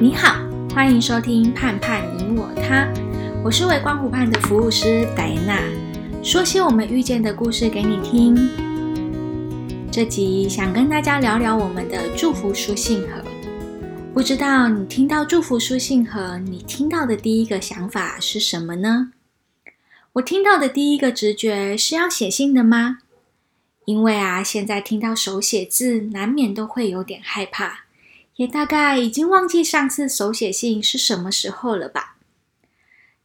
你好，欢迎收听《盼盼你我他》，我是微光湖畔的服务师戴娜，说些我们遇见的故事给你听。这集想跟大家聊聊我们的祝福书信盒。不知道你听到祝福书信盒，你听到的第一个想法是什么呢？我听到的第一个直觉是要写信的吗？因为啊，现在听到手写字，难免都会有点害怕，也大概已经忘记上次手写信是什么时候了吧。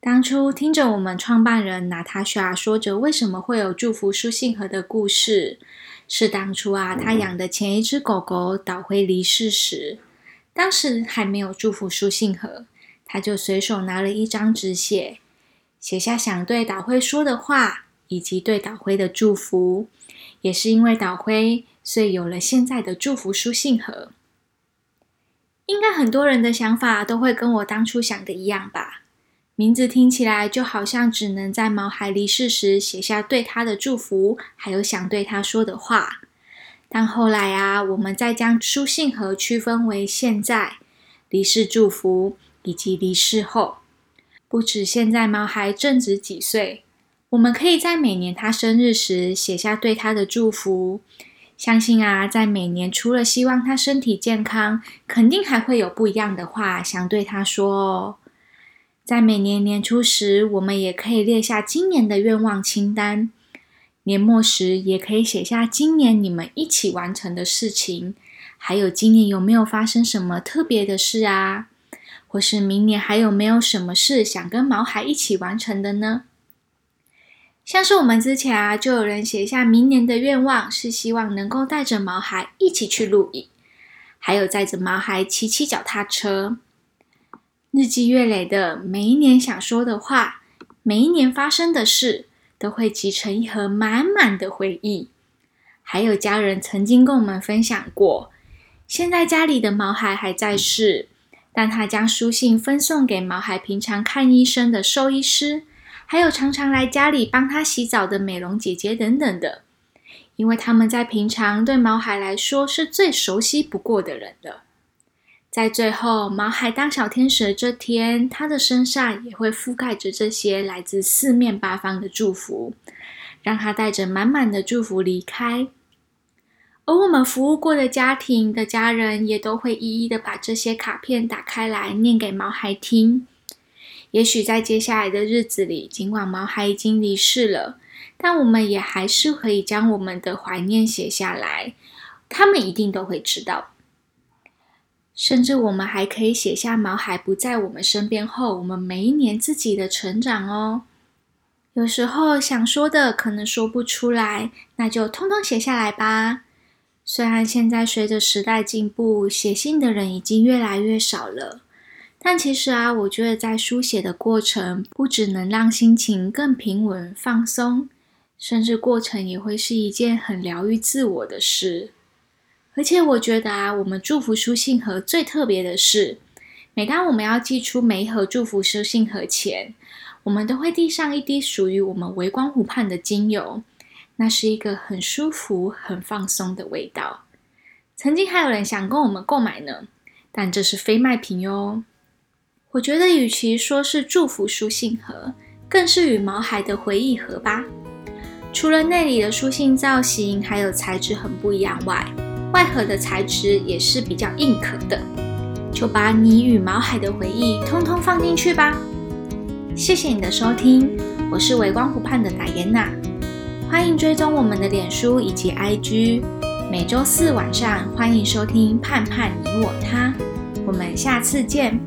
当初听着我们创办人娜塔莎说着为什么会有祝福书信盒的故事，是当初啊，他养的前一只狗狗岛辉离世时，当时还没有祝福书信盒，他就随手拿了一张纸写。写下想对岛辉说的话，以及对岛辉的祝福，也是因为岛辉，所以有了现在的祝福书信盒。应该很多人的想法都会跟我当初想的一样吧？名字听起来就好像只能在毛孩离世时写下对他的祝福，还有想对他说的话。但后来啊，我们再将书信盒区分为现在、离世祝福以及离世后。不止现在毛孩正值几岁，我们可以在每年他生日时写下对他的祝福。相信啊，在每年除了希望他身体健康，肯定还会有不一样的话想对他说哦。在每年年初时，我们也可以列下今年的愿望清单；年末时，也可以写下今年你们一起完成的事情，还有今年有没有发生什么特别的事啊？或是明年还有没有什么事想跟毛孩一起完成的呢？像是我们之前啊，就有人写下明年的愿望，是希望能够带着毛孩一起去露营，还有载着毛孩骑骑脚踏车。日积月累的每一年想说的话，每一年发生的事，都会集成一盒满满的回忆。还有家人曾经跟我们分享过，现在家里的毛孩还在世。但他将书信分送给毛孩平常看医生的兽医师，还有常常来家里帮他洗澡的美容姐姐等等的，因为他们在平常对毛孩来说是最熟悉不过的人了。在最后毛孩当小天使的这天，他的身上也会覆盖着这些来自四面八方的祝福，让他带着满满的祝福离开。而我们服务过的家庭的家人也都会一一的把这些卡片打开来念给毛孩听。也许在接下来的日子里，尽管毛孩已经离世了，但我们也还是可以将我们的怀念写下来，他们一定都会知道。甚至我们还可以写下毛孩不在我们身边后，我们每一年自己的成长哦。有时候想说的可能说不出来，那就通通写下来吧。虽然现在随着时代进步，写信的人已经越来越少了，但其实啊，我觉得在书写的过程，不只能让心情更平稳放松，甚至过程也会是一件很疗愈自我的事。而且我觉得啊，我们祝福书信盒最特别的是，每当我们要寄出每一盒祝福书信盒前，我们都会递上一滴属于我们微光湖畔的精油。那是一个很舒服、很放松的味道。曾经还有人想跟我们购买呢，但这是非卖品哟。我觉得，与其说是祝福书信盒，更是与毛孩的回忆盒吧。除了内里的书信造型还有材质很不一样外，外盒的材质也是比较硬壳的。就把你与毛孩的回忆通通放进去吧。谢谢你的收听，我是微光湖畔的戴妍娜。欢迎追踪我们的脸书以及 IG，每周四晚上欢迎收听《盼盼你我他》，我们下次见。